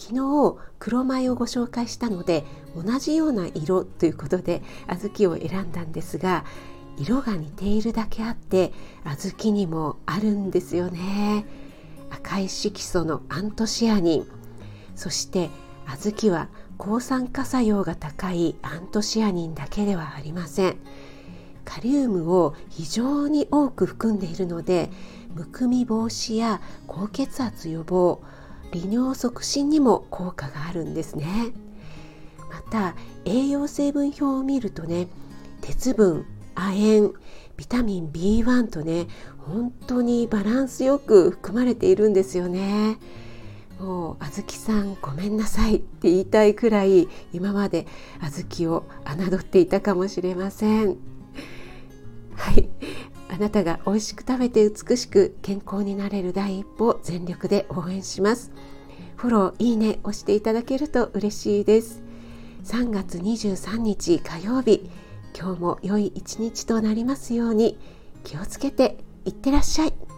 昨日黒米をご紹介したので同じような色ということで小豆を選んだんですが色が似ているだけあって小豆にもあるんですよね。赤い色素のアントシアニン。そして小豆は抗酸化作用が高いアントシアニンだけではありません。カリウムを非常に多く含んでいるのでむくみ防止や高血圧予防利尿促進にも効果があるんですね。また栄養成分表を見るとね鉄分亜鉛ビタミン B1 とね本当にバランスよく含まれているんですよね。もう小豆さんごめんなさいって言いたいくらい今まで小豆を侮っていたかもしれません。なたが美味しく食べて美しく健康になれる第一歩を全力で応援します。フォローいいね押していただけると嬉しいです。3月23日火曜日今日も良い一日となりますように。気をつけていってらっしゃい。